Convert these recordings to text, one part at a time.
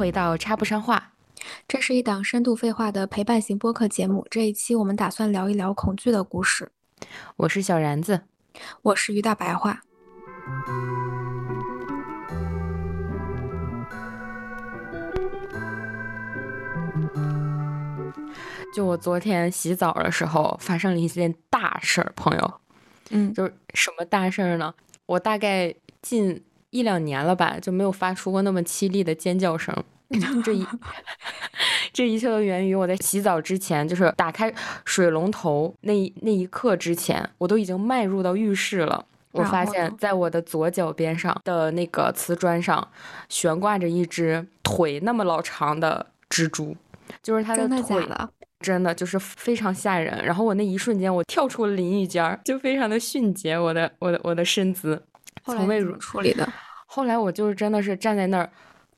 回到插不上话，这是一档深度废话的陪伴型播客节目。这一期我们打算聊一聊恐惧的故事。我是小然子，我是于大白话。就我昨天洗澡的时候，发生了一件大事儿，朋友。嗯，就是什么大事儿呢？我大概近一两年了吧，就没有发出过那么凄厉的尖叫声。这一 这一切都源于我在洗澡之前，就是打开水龙头那那一刻之前，我都已经迈入到浴室了。我发现，在我的左脚边上的那个瓷砖上，悬挂着一只腿那么老长的蜘蛛，就是它的腿。真的就是非常吓人，然后我那一瞬间我跳出了淋浴间，就非常的迅捷，我的我的我的身姿，从未如处理的。后来我就是真的是站在那儿，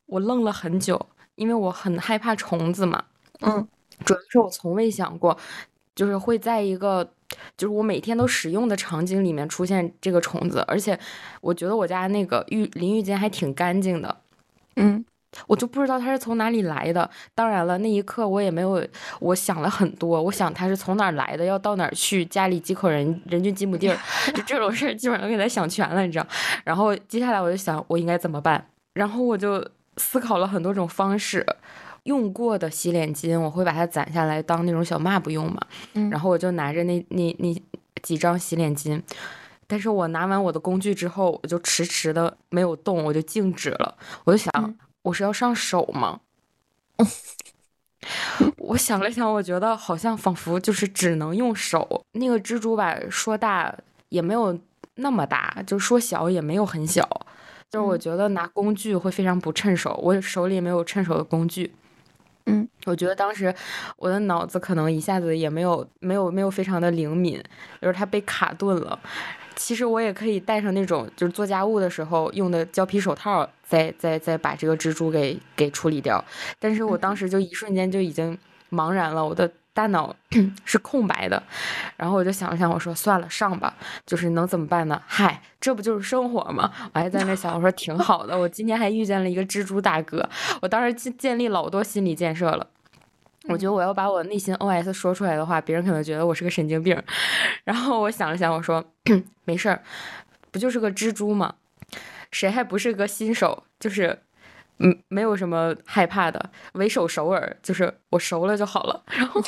我愣了很久，因为我很害怕虫子嘛。嗯，主要是我从未想过，就是会在一个就是我每天都使用的场景里面出现这个虫子，而且我觉得我家那个浴淋浴间还挺干净的。嗯。我就不知道他是从哪里来的。当然了，那一刻我也没有，我想了很多。我想他是从哪儿来的，要到哪儿去，家里几口人，人均几亩地儿，就这种事儿基本上给他想全了，你知道。然后接下来我就想我应该怎么办，然后我就思考了很多种方式。用过的洗脸巾我会把它攒下来当那种小抹布用嘛。嗯。然后我就拿着那那那几张洗脸巾，但是我拿完我的工具之后，我就迟迟的没有动，我就静止了。我就想。我是要上手吗？我想了想，我觉得好像仿佛就是只能用手。那个蜘蛛吧，说大也没有那么大，就说小也没有很小。就是我觉得拿工具会非常不趁手，我手里没有趁手的工具。嗯，我觉得当时我的脑子可能一下子也没有没有没有非常的灵敏，就是它被卡顿了。其实我也可以戴上那种就是做家务的时候用的胶皮手套，再再再把这个蜘蛛给给处理掉。但是我当时就一瞬间就已经茫然了，我的大脑 是空白的。然后我就想了想，我说算了，上吧，就是能怎么办呢？嗨，这不就是生活吗？我还在那想，我说挺好的，我今天还遇见了一个蜘蛛大哥，我当时建建立老多心理建设了。我觉得我要把我内心 OS 说出来的话，别人可能觉得我是个神经病。然后我想了想，我说 没事儿，不就是个蜘蛛吗？谁还不是个新手？就是嗯，没有什么害怕的，为首首尔，就是我熟了就好了。然后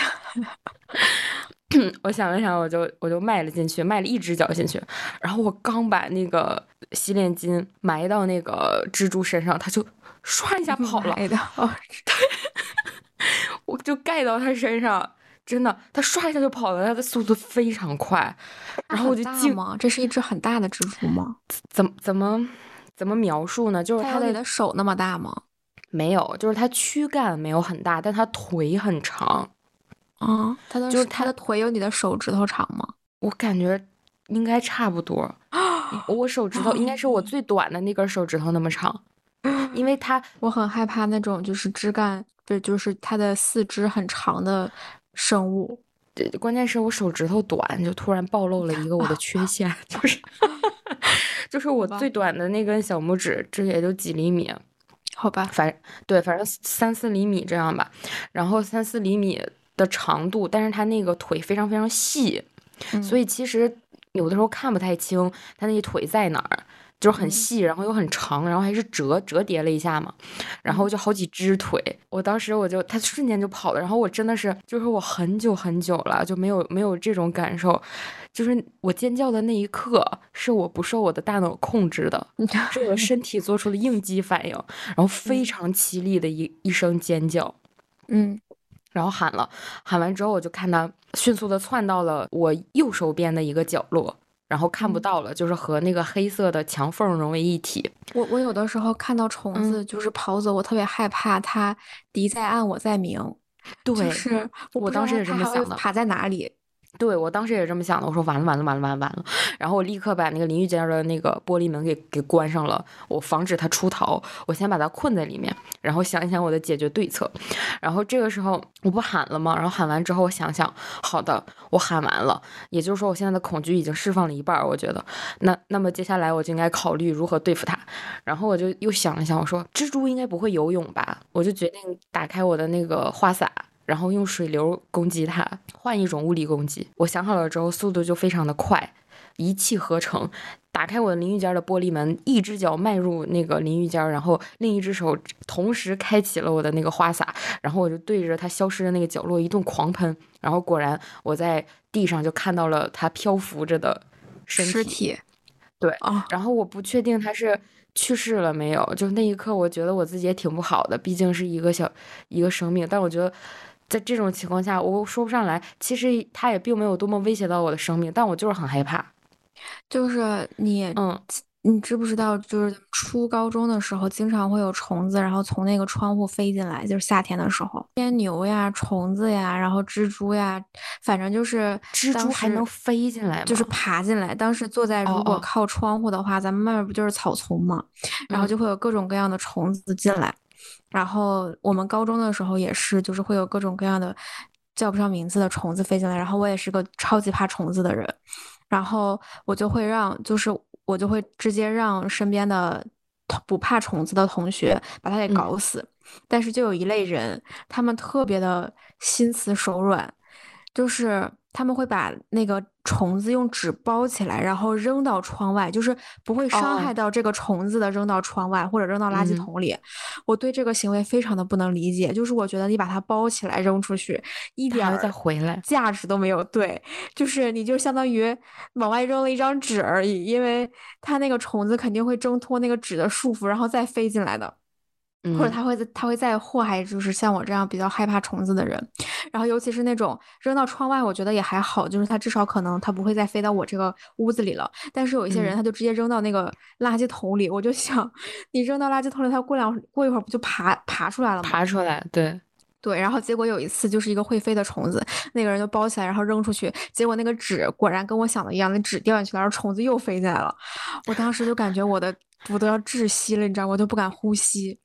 我想了想，我就我就迈了进去，迈了一只脚进去。然后我刚把那个洗脸巾埋到那个蜘蛛身上，它就唰一下跑了。我就盖到他身上，真的，他唰一下就跑了，他的速度非常快。然后我就惊吗？这是一只很大的蜘蛛吗？怎么怎么怎么描述呢？就是它的手那么大吗？没有，就是它躯干没有很大，但它腿很长。啊，它的就是它的腿有你的手指头长吗？我感觉应该差不多。我手指头应该是我最短的那根手指头那么长，因为它我很害怕那种就是枝干。对，就是它的四肢很长的生物。对，关键是我手指头短，就突然暴露了一个我的缺 陷，就是，就是我最短的那根小拇指，这也就几厘米，好吧，反对，反正三四厘米这样吧。然后三四厘米的长度，但是它那个腿非常非常细，所以其实有的时候看不太清它那腿在哪儿。就是很细，然后又很长，然后还是折折叠了一下嘛，然后就好几只腿。我当时我就，它瞬间就跑了，然后我真的是，就是我很久很久了就没有没有这种感受，就是我尖叫的那一刻是我不受我的大脑控制的，是我身体做出了应激反应，然后非常凄厉的一一声尖叫，嗯，然后喊了，喊完之后我就看他迅速的窜到了我右手边的一个角落。然后看不到了，就是和那个黑色的墙缝融为一体。我我有的时候看到虫子就是跑走，我特别害怕它敌在暗我在明。对，是我当时也这么想的。爬在哪里？对我当时也是这么想的，我说完了完了完了完了完了，然后我立刻把那个淋浴间的那个玻璃门给给关上了，我防止他出逃，我先把他困在里面，然后想一想我的解决对策，然后这个时候我不喊了吗？然后喊完之后我想想，好的，我喊完了，也就是说我现在的恐惧已经释放了一半，我觉得，那那么接下来我就应该考虑如何对付他，然后我就又想了想，我说蜘蛛应该不会游泳吧？我就决定打开我的那个花洒。然后用水流攻击它，换一种物理攻击。我想好了之后，速度就非常的快，一气呵成，打开我的淋浴间的玻璃门，一只脚迈入那个淋浴间，然后另一只手同时开启了我的那个花洒，然后我就对着它消失的那个角落一顿狂喷，然后果然我在地上就看到了它漂浮着的尸体。对，然后我不确定它是去世了没有，就那一刻我觉得我自己也挺不好的，毕竟是一个小一个生命，但我觉得。在这种情况下，我说不上来。其实它也并没有多么威胁到我的生命，但我就是很害怕。就是你，嗯，你知不知道？就是初高中的时候，经常会有虫子，然后从那个窗户飞进来。就是夏天的时候，天牛呀、虫子呀，然后蜘蛛呀，反正就是蜘蛛还能飞进来，就是爬进来。当时坐在如果靠窗户的话，咱们外面不就是草丛嘛，然后就会有各种各样的虫子进来。然后我们高中的时候也是，就是会有各种各样的叫不上名字的虫子飞进来。然后我也是个超级怕虫子的人，然后我就会让，就是我就会直接让身边的不怕虫子的同学把它给搞死。但是就有一类人，他们特别的心慈手软，就是。他们会把那个虫子用纸包起来，然后扔到窗外，就是不会伤害到这个虫子的，扔到窗外或者扔到垃圾桶里。我对这个行为非常的不能理解，就是我觉得你把它包起来扔出去，一点再回来价值都没有。对，就是你就相当于往外扔了一张纸而已，因为它那个虫子肯定会挣脱那个纸的束缚，然后再飞进来的。或者他会他会再祸害，就是像我这样比较害怕虫子的人，然后尤其是那种扔到窗外，我觉得也还好，就是它至少可能它不会再飞到我这个屋子里了。但是有一些人，他就直接扔到那个垃圾桶里，我就想，你扔到垃圾桶里，它过两过一会儿不就爬爬出来了吗？爬出来，对对。然后结果有一次就是一个会飞的虫子，那个人就包起来，然后扔出去，结果那个纸果然跟我想的一样，那纸掉下去了，然后虫子又飞进来了。我当时就感觉我的我都要窒息了，你知道？我都不敢呼吸。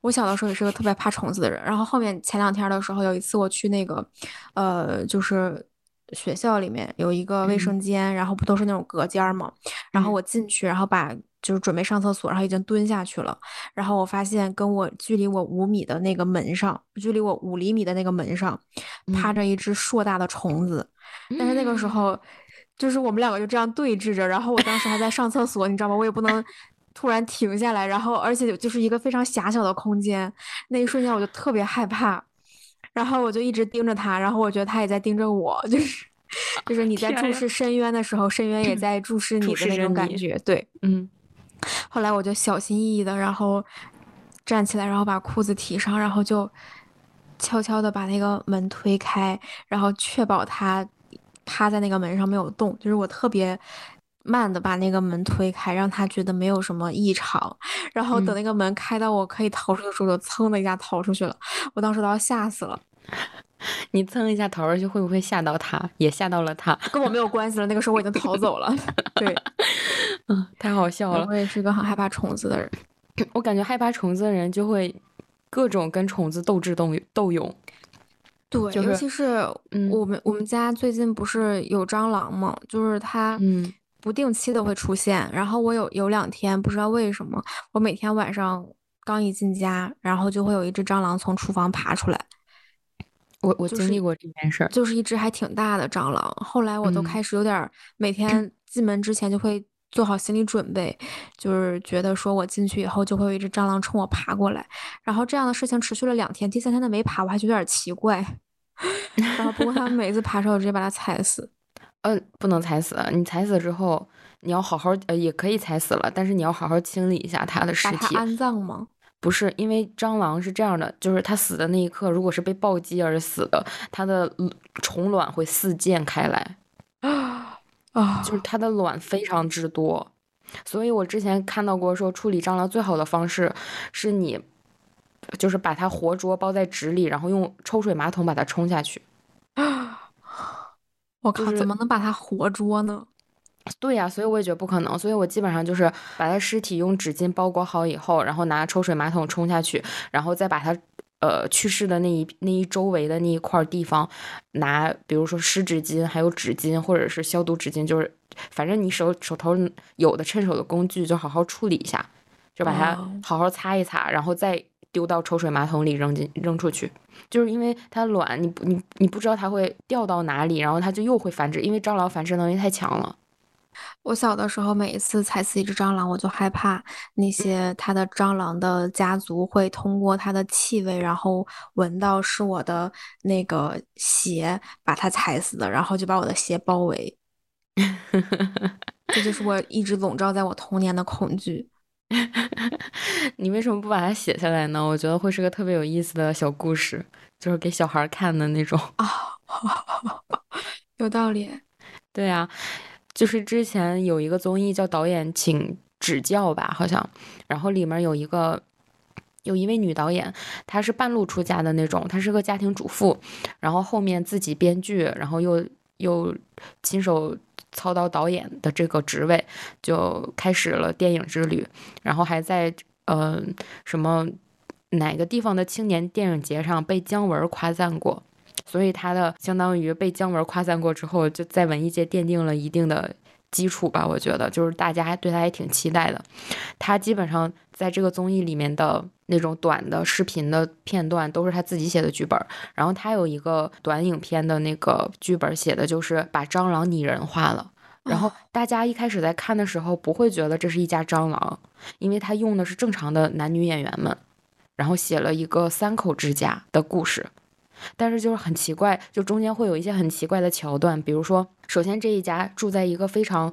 我小的时候也是个特别怕虫子的人，然后后面前两天的时候，有一次我去那个，呃，就是学校里面有一个卫生间，然后不都是那种隔间嘛，然后我进去，然后把就是准备上厕所，然后已经蹲下去了，然后我发现跟我距离我五米的那个门上，距离我五厘米的那个门上，趴着一只硕大的虫子，但是那个时候，就是我们两个就这样对峙着，然后我当时还在上厕所，你知道吗？我也不能。突然停下来，然后而且就是一个非常狭小的空间，那一瞬间我就特别害怕，然后我就一直盯着他，然后我觉得他也在盯着我，就是 就是你在注视深渊的时候，深渊也 在注视你的那种感觉，对，嗯。后来我就小心翼翼的，然后站起来，然后把裤子提上，然后就悄悄的把那个门推开，然后确保他趴在那个门上没有动，就是我特别。慢的把那个门推开，让他觉得没有什么异常。然后等那个门开到我可以逃出的时候，就噌的一下逃出去了。我当时都要吓死了。你蹭一下逃出去，会不会吓到他？也吓到了他？跟我没有关系了。那个时候我已经逃走了。对，嗯，太好笑了。我也是一个很害怕虫子的人。我感觉害怕虫子的人就会各种跟虫子斗智斗斗勇。对，尤其是我们我们家最近不是有蟑螂吗？就是它，嗯。不定期的会出现，然后我有有两天不知道为什么，我每天晚上刚一进家，然后就会有一只蟑螂从厨房爬出来。我我经历过这件事儿，就是一只还挺大的蟑螂。后来我都开始有点每天进门之前就会做好心理准备，就是觉得说我进去以后就会有一只蟑螂冲我爬过来。然后这样的事情持续了两天，第三天它没爬，我还觉得有点奇怪。然后不过它每次爬时候，我直接把它踩死。嗯，不能踩死。你踩死之后，你要好好呃，也可以踩死了，但是你要好好清理一下它的尸体。安葬吗？不是，因为蟑螂是这样的，就是它死的那一刻，如果是被暴击而死的，它的虫卵会四溅开来啊啊，就是它的卵非常之多。所以我之前看到过说，处理蟑螂最好的方式是你就是把它活捉包在纸里，然后用抽水马桶把它冲下去。我靠，怎么能把它活捉呢？对呀，所以我也觉得不可能。所以我基本上就是把他尸体用纸巾包裹好以后，然后拿抽水马桶冲下去，然后再把他呃去世的那一那一周围的那一块地方拿，比如说湿纸巾，还有纸巾或者是消毒纸巾，就是反正你手手头有的趁手的工具就好好处理一下，就把它好好擦一擦，然后再丢到抽水马桶里扔进扔出去。就是因为它卵，你你你不知道它会掉到哪里，然后它就又会繁殖，因为蟑螂繁殖能力太强了。我小的时候，每一次踩死一只蟑螂，我就害怕那些它的蟑螂的家族会通过它的气味，然后闻到是我的那个鞋把它踩死的，然后就把我的鞋包围。这就是我一直笼罩在我童年的恐惧。你为什么不把它写下来呢？我觉得会是个特别有意思的小故事，就是给小孩看的那种啊。有道理。对啊。就是之前有一个综艺叫《导演请指教》吧，好像，然后里面有一个有一位女导演，她是半路出家的那种，她是个家庭主妇，然后后面自己编剧，然后又又亲手操刀导演的这个职位，就开始了电影之旅，然后还在呃什么哪个地方的青年电影节上被姜文夸赞过。所以他的相当于被姜文夸赞过之后，就在文艺界奠定了一定的基础吧。我觉得就是大家对他也挺期待的。他基本上在这个综艺里面的那种短的视频的片段都是他自己写的剧本。然后他有一个短影片的那个剧本写的就是把蟑螂拟人化了。然后大家一开始在看的时候不会觉得这是一家蟑螂，因为他用的是正常的男女演员们，然后写了一个三口之家的故事。但是就是很奇怪，就中间会有一些很奇怪的桥段，比如说，首先这一家住在一个非常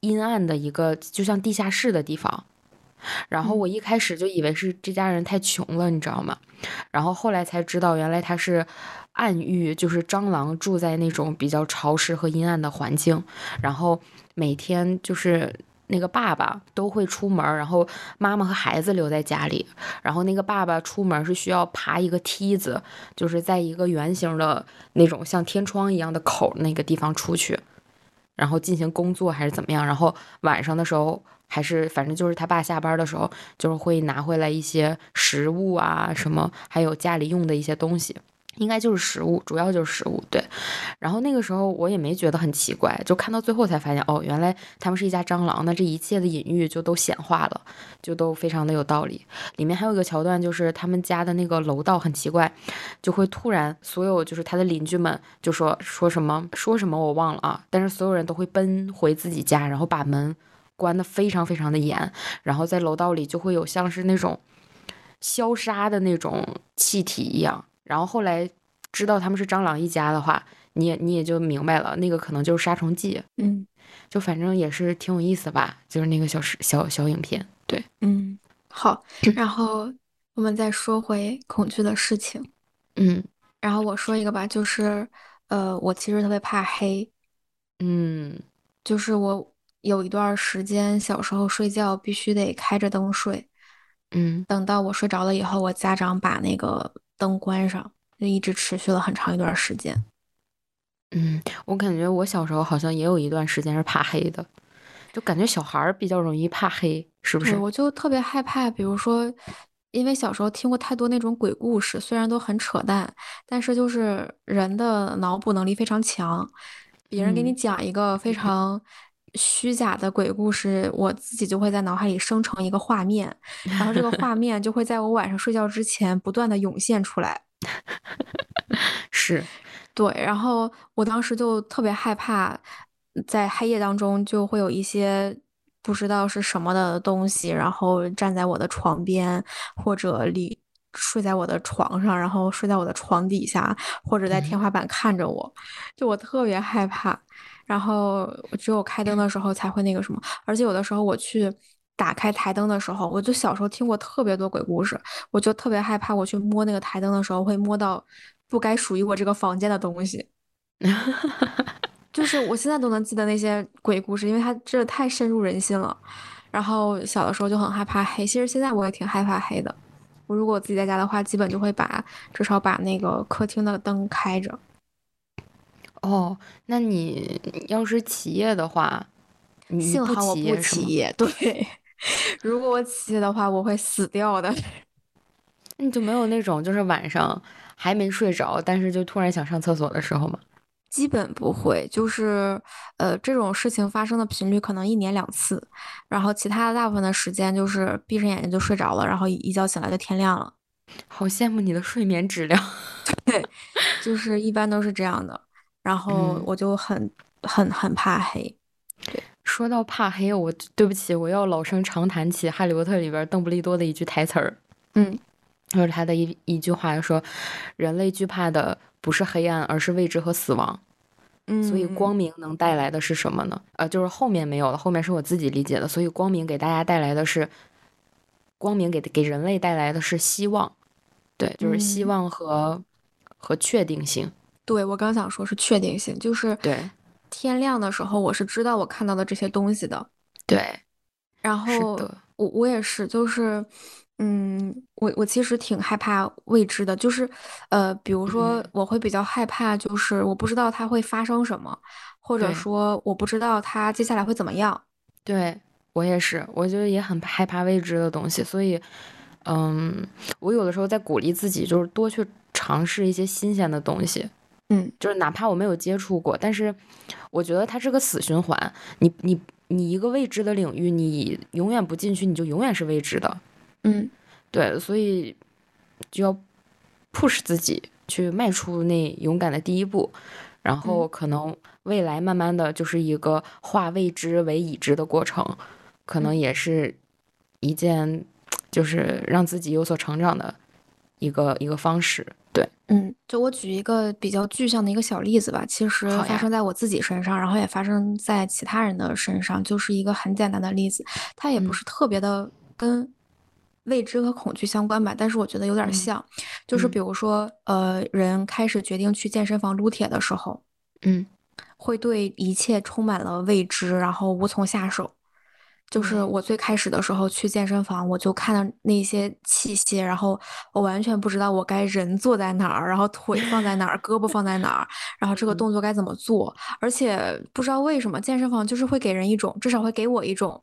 阴暗的一个就像地下室的地方，然后我一开始就以为是这家人太穷了，你知道吗？然后后来才知道，原来他是暗喻，就是蟑螂住在那种比较潮湿和阴暗的环境，然后每天就是。那个爸爸都会出门，然后妈妈和孩子留在家里。然后那个爸爸出门是需要爬一个梯子，就是在一个圆形的那种像天窗一样的口那个地方出去，然后进行工作还是怎么样。然后晚上的时候还是反正就是他爸下班的时候，就是会拿回来一些食物啊什么，还有家里用的一些东西。应该就是食物，主要就是食物，对。然后那个时候我也没觉得很奇怪，就看到最后才发现，哦，原来他们是一家蟑螂，那这一切的隐喻就都显化了，就都非常的有道理。里面还有一个桥段，就是他们家的那个楼道很奇怪，就会突然所有就是他的邻居们就说说什么说什么我忘了啊，但是所有人都会奔回自己家，然后把门关得非常非常的严，然后在楼道里就会有像是那种消杀的那种气体一样。然后后来知道他们是蟑螂一家的话，你也你也就明白了，那个可能就是杀虫剂。嗯，就反正也是挺有意思吧，就是那个小小小影片。对，嗯，好。然后我们再说回恐惧的事情。嗯，然后我说一个吧，就是呃，我其实特别怕黑。嗯，就是我有一段时间小时候睡觉必须得开着灯睡。嗯，等到我睡着了以后，我家长把那个。灯关上，就一直持续了很长一段时间。嗯，我感觉我小时候好像也有一段时间是怕黑的，就感觉小孩儿比较容易怕黑，是不是？我就特别害怕，比如说，因为小时候听过太多那种鬼故事，虽然都很扯淡，但是就是人的脑补能力非常强，别人给你讲一个非常。虚假的鬼故事，我自己就会在脑海里生成一个画面，然后这个画面就会在我晚上睡觉之前不断的涌现出来。是，对，然后我当时就特别害怕，在黑夜当中就会有一些不知道是什么的东西，然后站在我的床边，或者里睡在我的床上，然后睡在我的床底下，或者在天花板看着我，就我特别害怕。然后只有开灯的时候才会那个什么，而且有的时候我去打开台灯的时候，我就小时候听过特别多鬼故事，我就特别害怕我去摸那个台灯的时候会摸到不该属于我这个房间的东西。就是我现在都能记得那些鬼故事，因为它真的太深入人心了。然后小的时候就很害怕黑，其实现在我也挺害怕黑的。我如果我自己在家的话，基本就会把至少把那个客厅的灯开着。哦，那你要是起夜的话，你幸好我不起夜是吗？起夜，对，如果我起夜的话，我会死掉的。你就没有那种就是晚上还没睡着，但是就突然想上厕所的时候吗？基本不会，就是呃这种事情发生的频率可能一年两次，然后其他的大部分的时间就是闭上眼睛就睡着了，然后一一觉醒来就天亮了。好羡慕你的睡眠质量。对，就是一般都是这样的。然后嗯，我就很很很怕黑。对，说到怕黑，我对不起，我要老生常谈起《哈利波特》里边邓布利多的一句台词儿，嗯就是他的一一句话说：“人类惧怕的不是黑暗，而是未知和死亡。”所以嗯光明能带来的是什么呢？呃，就是后面没有了，后面是我自己理解的。所以光明给大家带来的是，光明给给人类带来的是希望，对，就是希嗯，望和和确定性，对，我刚想说是确定性，就是对天亮的时候，我是知道我看到的这些东西的。对，然后，我我也是，就是，嗯，我我其实挺害怕未知的，就是，呃，比如说嗯，我会比较害怕，就是我不知道它会发生什么，或者说我不知道它接下来会怎么样。对，我也是，我觉得也很害怕未知的东西，所以，嗯，我有的时候在鼓励自己，就是多去尝试一些新鲜的东西。嗯就是哪怕我没有接触过，但是我觉得它是个死循环。你你你一个未知的领域，你永远不进去，你就永远是未知的。嗯对，所以就要 push 自己去迈出那勇敢的第一步，然后嗯可能未来慢慢的就是一个化未知为已知的过程，可能嗯也是一件就是让自己有所成长的一个一个方式。对，嗯，就我举一个比较具象的一个小例子吧，其实，发生在我自己身上，然后也发生在其他人的身上，就是一个很简单的例子，它也不嗯。是特别的跟未知和恐惧相关吧，但是我觉得有点像，就是比嗯如说，呃，人开始决定去健身房撸铁的时候，嗯，会对一切充满了未知，然后无从下手。就是。我最开始的时候去健身房，我就看到那些器械，然后我完全不知道我该人坐在哪儿，然后腿放在哪儿，胳膊放在哪儿，然后这个嗯动作该怎么做，而且不知道为什么健身房就是会给人一种，至少会给我一种。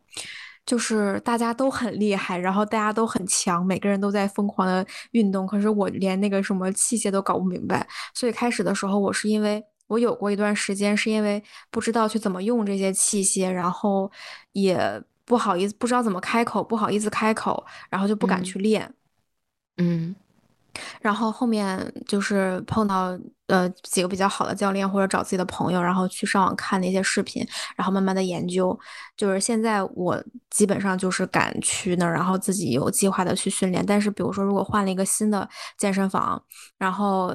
就是大家都很厉害，然后大家都很强，每个人都在疯狂的运动，可是我连那个什么器械都搞不明白。所以开始的时候，我是因为我有过一段时间，是因为不知道去怎么用这些器械，然后也不好意思，不知道怎么开口，不好意思开口，然后就不敢嗯去练。嗯然后后面就是碰到呃几个比较好的教练，或者找自己的朋友，然后去上网看那些视频，然后慢慢的研究。就是现在我基本上就是敢去那儿，然后自己有计划的去训练。但是比如说，如果换了一个新的健身房，然后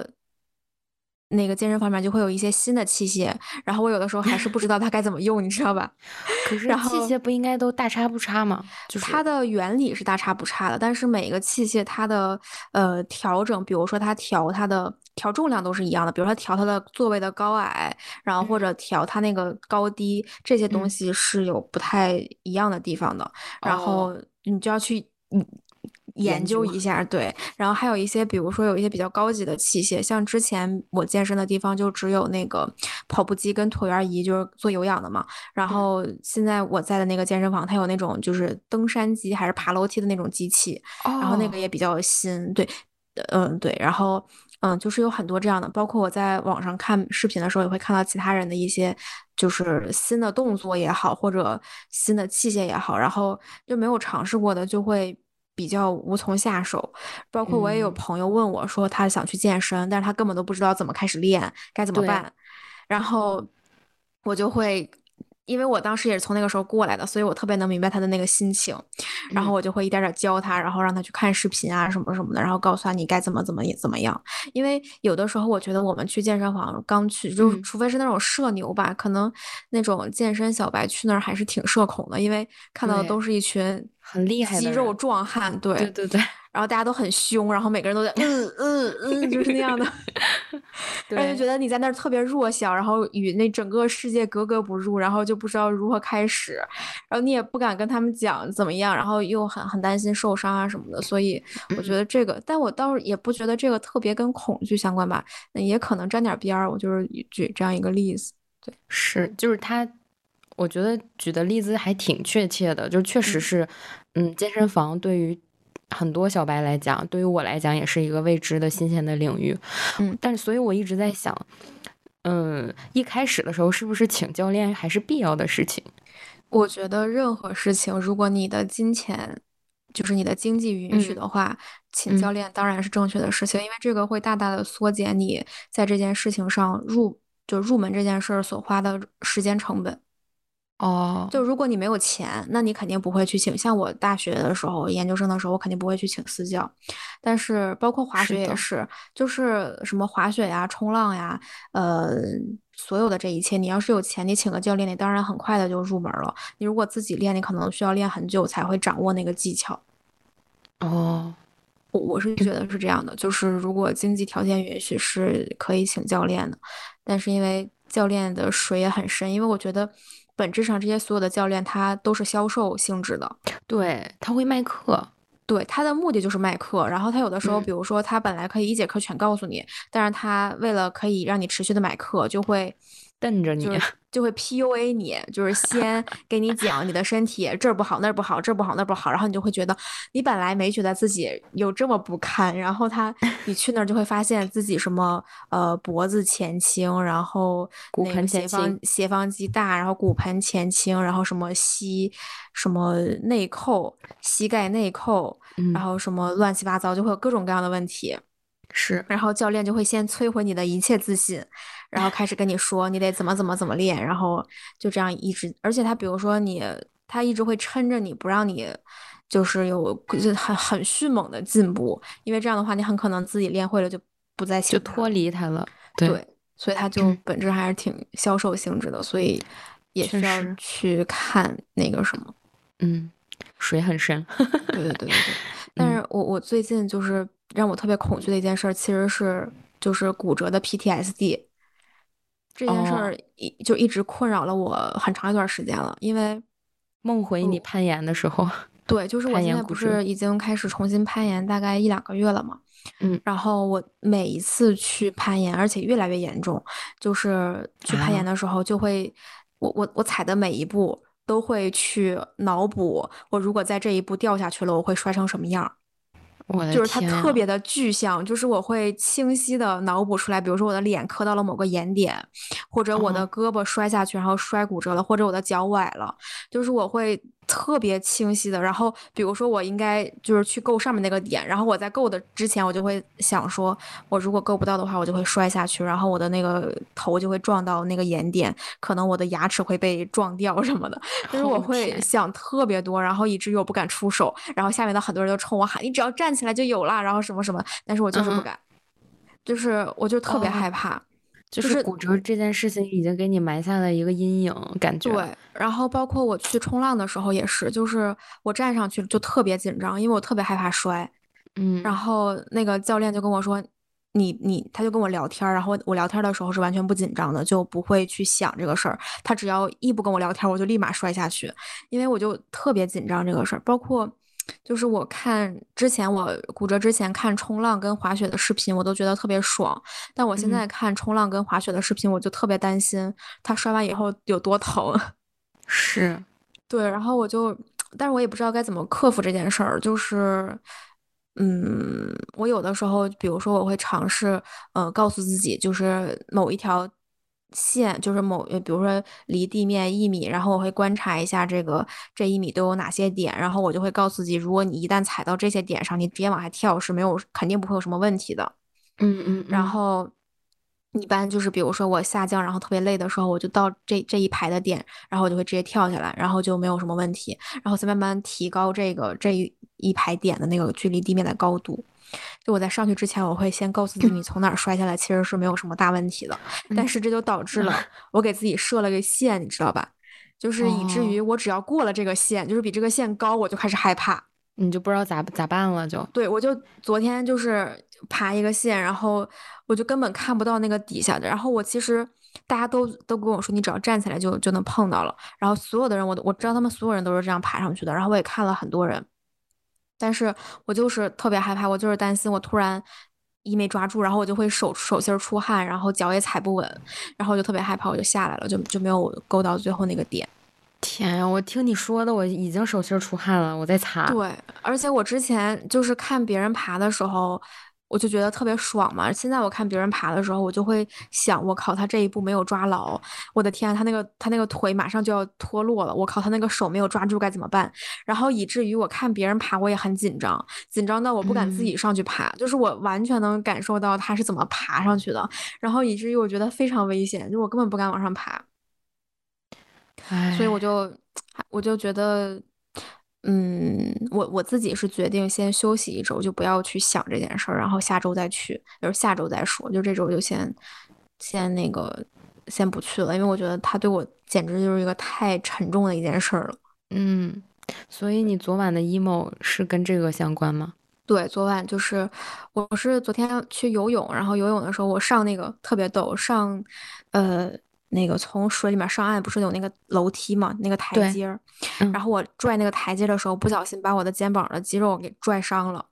那个健身房里面就会有一些新的器械，然后我有的时候还是不知道它该怎么用，你知道吧？可是器械不应该都大差不差吗？就是它的原理是大差不差的，但是每个器械它的呃调整，比如说它调它的调重量都是一样的，比如说它调它的座位的高矮，然后或者调它那个高低，这些东嗯，西是有不太一样的地方的，然哦，后你就要去嗯研研究，一下，对，然后还有一些，比如说有一些比较高级的器械，像之前我健身的地方就只有那个跑步机跟椭圆仪，就是做有氧的嘛。然嗯，后现在我在的那个健身房，它有那种就是登山机还是爬楼梯的那种机器，然后那个哦，也比较新，对，嗯对，然后嗯就是有很多这样的，包括我在网上看视频的时候，也会看到其他人的一些就是新的动作也好，或者新的器械也好，然后就没有尝试过的就会。比较无从下手，包括我也有嗯，朋友问我说，他想去健身，但是他根本都不知道怎么开始练，该怎么，办。然后我就会，因为我当时也是从那个时候过来的，所以我特别能明白他的那个心情。然后嗯我就会一点点教他，然后让他去看视频啊什么什么的，然后告诉他你该怎么怎么也怎么样。因为有的时候我觉得我们去健身房刚去，就除非是那种社牛吧，可能那种健身小白去那儿还是挺社恐的，因为看到的，都是一群很厉害肌肉，壮汉，对。对对对，然后大家都很凶，然后每个人都在嗯嗯嗯，就是那样的，然后就觉得你在那儿特别弱小，然后与那整个世界格格不入，然后就不知道如何开始，然后你也不敢跟他们讲怎么样，然后又很很担心受伤啊什么的，所以我觉得这个，但我倒是也不觉得这个特别跟恐惧相关吧，那也可能沾点边儿。我就是举这样一个例子，对，是，就是他，我觉得举的例子还挺确切的，就确实是，嗯，健身房对于。很多小白来讲，对于我来讲也是一个未知的新鲜的领域，嗯，但是所以我一直在想，嗯，一开始的时候是不是请教练还是必要的事情？我觉得任何事情，如果你的金钱就是你的经济允许的话，请教练当然是正确的事情，因为这个会大大的缩减你在这件事情上入就入门这件事儿所花的时间成本。哦，就如果你没有钱，那你肯定不会去请。像我大学的时候、研究生的时候，我肯定不会去请私教。但是包括滑雪也是，就是什么滑雪呀、冲浪呀，呃，所有的这一切，你要是有钱，你请个教练，你当然很快的就入门了。你如果自己练，你可能需要练很久才会掌握那个技巧。哦，我我是觉得是这样的，就是如果经济条件允许，是可以请教练的。但是因为教练的水也很深，因为我觉得。本质上，这些所有的教练他都是销售性质的，对他会卖课，对他的目的就是卖课。然后他有的时候，比如说他本来可以一节课全告诉你，但是他为了可以让你持续的买课，就会。瞪着你，就会 PUA 你，就是先给你讲你的身体这儿不好那儿不好这儿不好那儿不好，然后你就会觉得你本来没觉得自己有这么不堪，然后他 你去那儿就会发现自己什么呃脖子前倾，然后骨盆前倾，斜方肌大，然后骨盆前倾，然后什么膝什么内扣，膝盖内扣，然后什么乱七八糟，就会有各种各样的问题。是，然后教练就会先摧毁你的一切自信，然后开始跟你说你得怎么怎么怎么练，然后就这样一直，而且他比如说你，他一直会撑着你不让你，就是有就很很迅猛的进步，因为这样的话你很可能自己练会了就不再就脱离他了，对，所以他就本质还是挺销售性质的，所以也需要去看那个什么，嗯，水很深，对对对对对，但是我我最近就是。让我特别恐惧的一件事，其实是就是骨折的 PTSD 这件事儿，一就一直困扰了我很长一段时间了。因为梦回你攀岩的时候，对，就是我现在不是已经开始重新攀岩，大概一两个月了嘛。嗯，然后我每一次去攀岩，而且越来越严重，就是去攀岩的时候，就会我我我踩的每一步都会去脑补，我如果在这一步掉下去了，我会摔成什么样。就是它特别的具象，就是我会清晰的脑补出来，比如说我的脸磕到了某个岩点，或者我的胳膊摔下去然后摔骨折了，或者我的脚崴了，就是我会。特别清晰的，然后比如说我应该就是去够上面那个点，然后我在够的之前，我就会想说，我如果够不到的话，我就会摔下去，然后我的那个头就会撞到那个岩点，可能我的牙齿会被撞掉什么的，就是我会想特别多，然后以至于我不敢出手，然后下面的很多人都冲我喊，你只要站起来就有了，然后什么什么，但是我就是不敢，就是我就特别害怕。就是骨折这件事情已经给你埋下了一个阴影，感觉。对，然后包括我去冲浪的时候也是，就是我站上去就特别紧张，因为我特别害怕摔。嗯。然后那个教练就跟我说：“你你，他就跟我聊天，然后我聊天的时候是完全不紧张的，就不会去想这个事儿。他只要一不跟我聊天，我就立马摔下去，因为我就特别紧张这个事儿，包括。”就是我看之前我骨折之前看冲浪跟滑雪的视频，我都觉得特别爽。但我现在看冲浪跟滑雪的视频，我就特别担心他摔完以后有多疼。是，对。然后我就，但是我也不知道该怎么克服这件事儿。就是，嗯，我有的时候，比如说我会尝试，呃，告诉自己，就是某一条。线就是某，比如说离地面一米，然后我会观察一下这个这一米都有哪些点，然后我就会告诉自己，如果你一旦踩到这些点上，你直接往下跳是没有肯定不会有什么问题的。嗯嗯。然后一般就是比如说我下降然后特别累的时候，我就到这这一排的点，然后我就会直接跳下来，然后就没有什么问题，然后再慢慢提高这个这一一排点的那个距离地面的高度。就我在上去之前，我会先告诉自己，你从哪儿摔下来其实是没有什么大问题的。但是这就导致了 我给自己设了个线，你知道吧？就是以至于我只要过了这个线，就是比这个线高，我就开始害怕。你就不知道咋咋办了就。对，我就昨天就是爬一个线，然后我就根本看不到那个底下的。然后我其实大家都都跟我说，你只要站起来就就能碰到了。然后所有的人，我都我知道他们所有人都是这样爬上去的。然后我也看了很多人，但是我就是特别害怕，我就是担心我突然一没抓住，然后我就会手手心出汗，然后脚也踩不稳，然后我就特别害怕，我就下来了，就就没有够到最后那个点。天呀，我听你说的，我已经手心出汗了，我在擦。对，而且我之前就是看别人爬的时候，我就觉得特别爽嘛。现在我看别人爬的时候，我就会想，我靠，他这一步没有抓牢，我的天，他那个他那个腿马上就要脱落了，我靠，他那个手没有抓住该怎么办？然后以至于我看别人爬，我也很紧张，紧张到我不敢自己上去爬，就是我完全能感受到他是怎么爬上去的，然后以至于我觉得非常危险，就我根本不敢往上爬。所以我就，我就觉得，嗯，我我自己是决定先休息一周，就不要去想这件事儿，然后下周再去，就是下周再说，就这周就先先那个先不去了，因为我觉得他对我简直就是一个太沉重的一件事儿了。嗯，所以你昨晚的 emo 是跟这个相关吗？对，昨晚就是我是昨天去游泳，然后游泳的时候我上那个特别陡，上呃。那个从水里面上岸不是有那个楼梯嘛，那个台阶儿，然后我拽那个台阶的时候，不小心把我的肩膀的肌肉给拽伤了。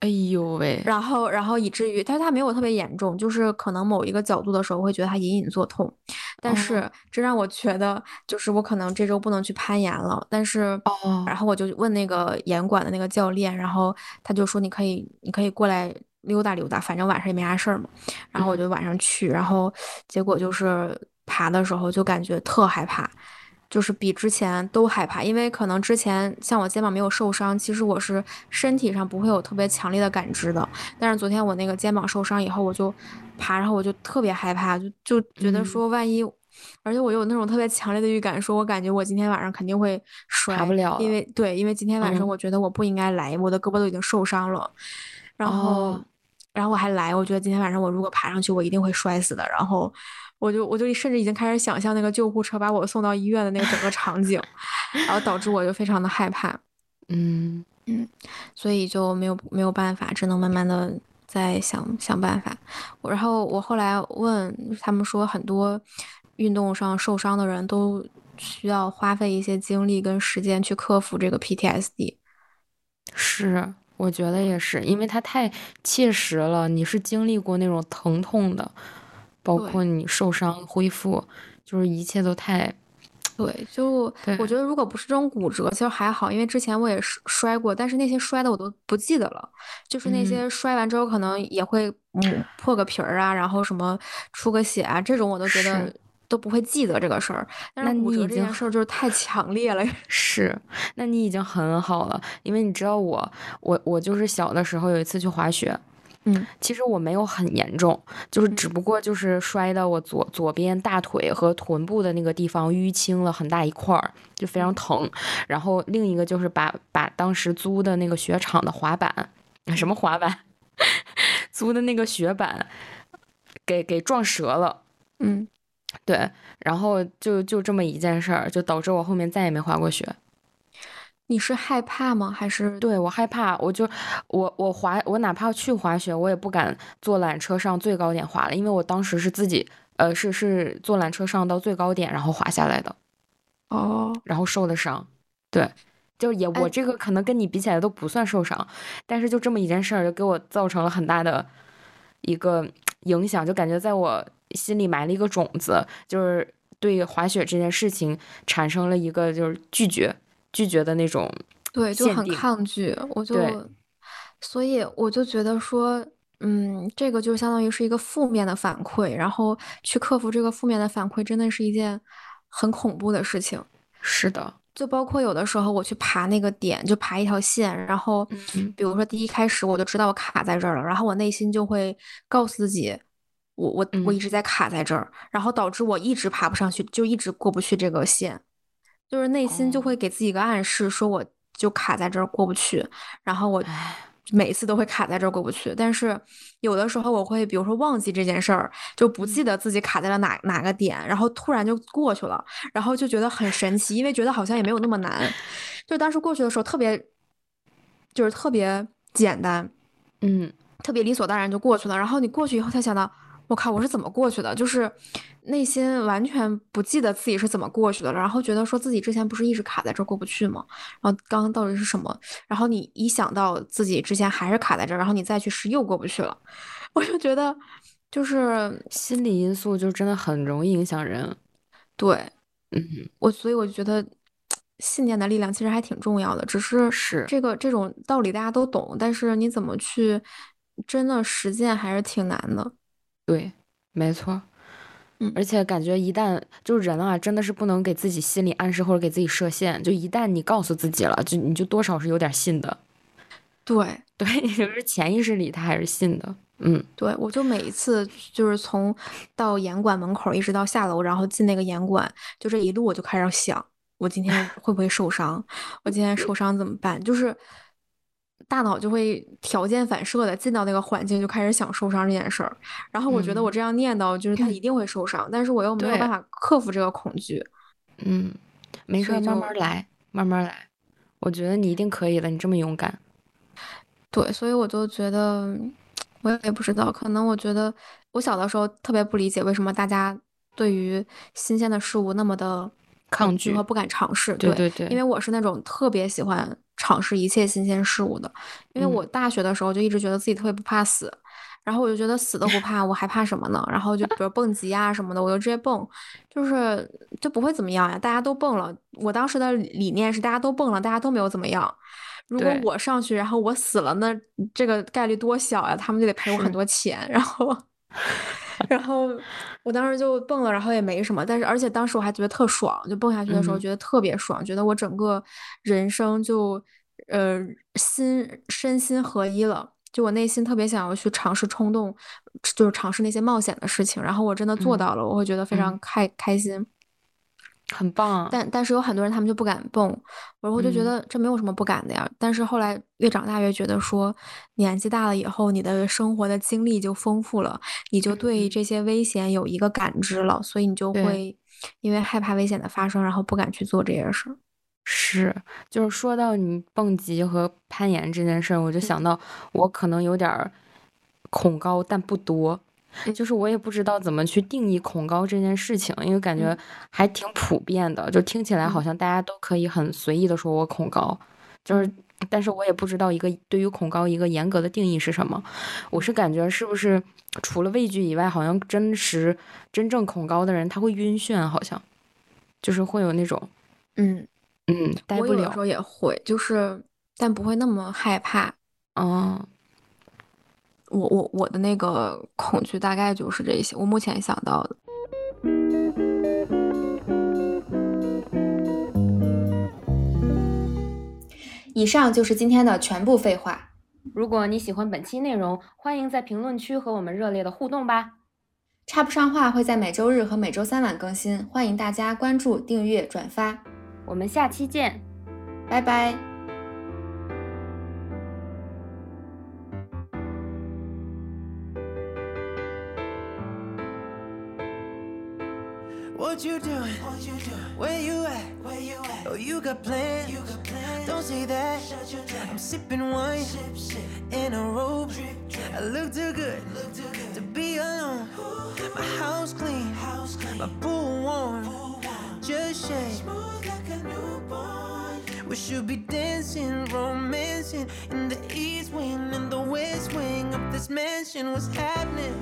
哎呦喂！然后，然后以至于，但是它没有特别严重，就是可能某一个角度的时候会觉得它隐隐作痛。但是这让我觉得，就是我可能这周不能去攀岩了。但是，然后我就问那个岩馆的那个教练，然后他就说你可以，你可以过来溜达溜达，反正晚上也没啥事儿嘛。然后我就晚上去，然后结果就是。爬的时候就感觉特害怕，就是比之前都害怕，因为可能之前像我肩膀没有受伤，其实我是身体上不会有特别强烈的感知的。但是昨天我那个肩膀受伤以后，我就爬，然后我就特别害怕，就就觉得说万一，而且我有那种特别强烈的预感，说我感觉我今天晚上肯定会摔不了，因为对，因为今天晚上我觉得我不应该来，我的胳膊都已经受伤了，然后然后我还来，我觉得今天晚上我如果爬上去，我一定会摔死的，然后。我就我就甚至已经开始想象那个救护车把我送到医院的那个整个场景，然后导致我就非常的害怕，嗯嗯，所以就没有没有办法，只能慢慢的再想想办法。我然后我后来问他们说，很多运动上受伤的人都需要花费一些精力跟时间去克服这个 PTSD。是，我觉得也是，因为它太切实了，你是经历过那种疼痛的。包括你受伤恢复，就是一切都太，对，就我觉得如果不是这种骨折，其实还好，因为之前我也是摔过，但是那些摔的我都不记得了，就是那些摔完之后可能也会嗯破个皮儿啊，然后什么出个血啊，这种我都觉得都不会记得这个事儿。但是骨折这件事儿就是太强烈了。是，那你已经很好了，因为你知道我，我我就是小的时候有一次去滑雪。嗯，其实我没有很严重，就是只不过就是摔的我左左边大腿和臀部的那个地方淤青了很大一块儿，就非常疼。然后另一个就是把把当时租的那个雪场的滑板，什么滑板，租的那个雪板给给撞折了。嗯，对，然后就就这么一件事儿，就导致我后面再也没滑过雪。你是害怕吗？还是对我害怕？我就我我滑，我哪怕去滑雪，我也不敢坐缆车上最高点滑了，因为我当时是自己，呃，是是坐缆车上到最高点，然后滑下来的。哦，然后受的伤，对，就也我这个可能跟你比起来都不算受伤，但是就这么一件事儿，就给我造成了很大的一个影响，就感觉在我心里埋了一个种子，就是对滑雪这件事情产生了一个就是拒绝。拒绝的那种，对，就很抗拒。我就，所以我就觉得说，嗯，这个就相当于是一个负面的反馈，然后去克服这个负面的反馈，真的是一件很恐怖的事情。是的，就包括有的时候我去爬那个点，就爬一条线，然后，比如说第一开始我就知道我卡在这儿了，然后我内心就会告诉自己，我我我一直在卡在这儿，然后导致我一直爬不上去，就一直过不去这个线。就是内心就会给自己一个暗示，说我就卡在这儿过不去，然后我每次都会卡在这儿过不去。但是有的时候我会，比如说忘记这件事儿，就不记得自己卡在了哪哪个点，然后突然就过去了，然后就觉得很神奇，因为觉得好像也没有那么难。就当时过去的时候特别就是特别简单，嗯，特别理所当然就过去了。然后你过去以后才想到，我靠，我是怎么过去的？就是内心完全不记得自己是怎么过去的了，然后觉得说自己之前不是一直卡在这儿过不去吗？然后刚刚到底是什么？然后你一想到自己之前还是卡在这儿，然后你再去试又过不去了，我就觉得就是心理因素就真的很容易影响人。对，嗯，我所以我就觉得信念的力量其实还挺重要的，只是是这个这种道理大家都懂，但是你怎么去真的实践还是挺难的。对，没错。嗯而且感觉一旦就是人啊，真的是不能给自己心理暗示或者给自己设限，就一旦你告诉自己了，就你就多少是有点信的。对对，就是潜意识里他还是信的。嗯对，我就每一次就是从到严管门口一直到下楼，然后进那个严管，就这一路我就开始想，我今天会不会受伤？我今天受伤怎么办？就是大脑就会条件反射的进到那个环境，就开始想受伤这件事儿。然后我觉得我嗯这样念叨，就是他一定会受伤，但是我又没有办法克服这个恐惧。嗯，没事儿，慢慢来，慢慢来。我觉得你一定可以的，你这么勇敢。对，所以我就觉得，我也不知道，可能我觉得我小的时候特别不理解为什么大家对于新鲜的事物那么的抗拒和不敢尝试。对对对因为我是那种特别喜欢尝试一切新鲜事物的，因为嗯我大学的时候就一直觉得自己特别不怕死。然后我就觉得死都不怕，我还怕什么呢？然后就比如蹦极啊什么的，我就直接蹦，就是就不会怎么样呀。大家都蹦了，我当时的理念是大家都蹦了，大家都没有怎么样。如果我上去，然后我死了，那这个概率多小呀？他们就得赔我很多钱。然后，然后我当时就蹦了，然后也没什么。但是，而且当时我还觉得特爽，就蹦下去的时候嗯觉得特别爽，觉得我整个人生就呃心身心合一了。就我内心特别想要去尝试冲动，就是尝试那些冒险的事情。然后我真的做嗯到了，我会觉得非常嗯开开心。很棒。但但是有很多人他们就不敢蹦，我就觉嗯得这没有什么不敢的呀。但是后来越长大越觉得说，年纪大了以后，你的生活的经历就丰富了，你就对嗯这些危险有一个感知了，所以你就会因为害怕危险的发生，然后不敢去做这些事儿。是，就是说到你蹦极和攀岩这件事儿，我就嗯想到我可能有点儿恐高，但不多。嗯就是我也不知道怎么去定义恐高这件事情，因为感觉嗯还挺普遍的，就听起来好嗯像大家都可以很随意的说我恐高，就是，但是我也不知道一个对于恐高一个严格的定义是什么。我是感觉是不是除了畏惧以外，好像真实真正恐高的人他会晕眩，好像就是会有那种嗯，嗯待不了我有的时。候也会，就是但不会那么害怕。嗯，我我我的那个恐惧大概就是这些，我目前想到的。以上就是今天的全部废话。如果你喜欢本期内容，欢迎在评论区和我们热烈的互动吧。插不上话会在每周日和每周三晚更新，欢迎大家关注、订阅、转发，我们下期见。拜拜。What you doing? What you doing? Where you at? Where you at? Oh, you got plans? You got plans? Don't say that. Shut your I'm sipping wine sip, sip. in a robe. Drip, drip. I look too good, look too good to be alone. My house clean, house clean. My pool warm, pool warm. just shake. Smooth like a newborn. We should be dancing, romancing in the east wing and the west wing of this mansion. What's happening?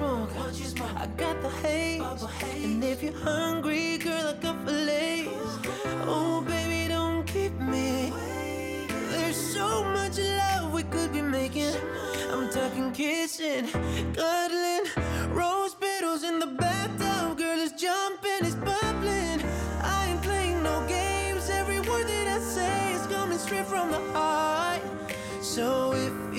smoke, you smoke? I got the haze. haze. And if you're hungry, girl, I got fillets. Oh, baby, don't keep me. There's so much love we could be making. I'm talking kissing, cuddling, rose petals in the bathtub. Girl, it's jumping, it's bubbling. I ain't playing no games. Every word that I say is coming straight from the heart. So if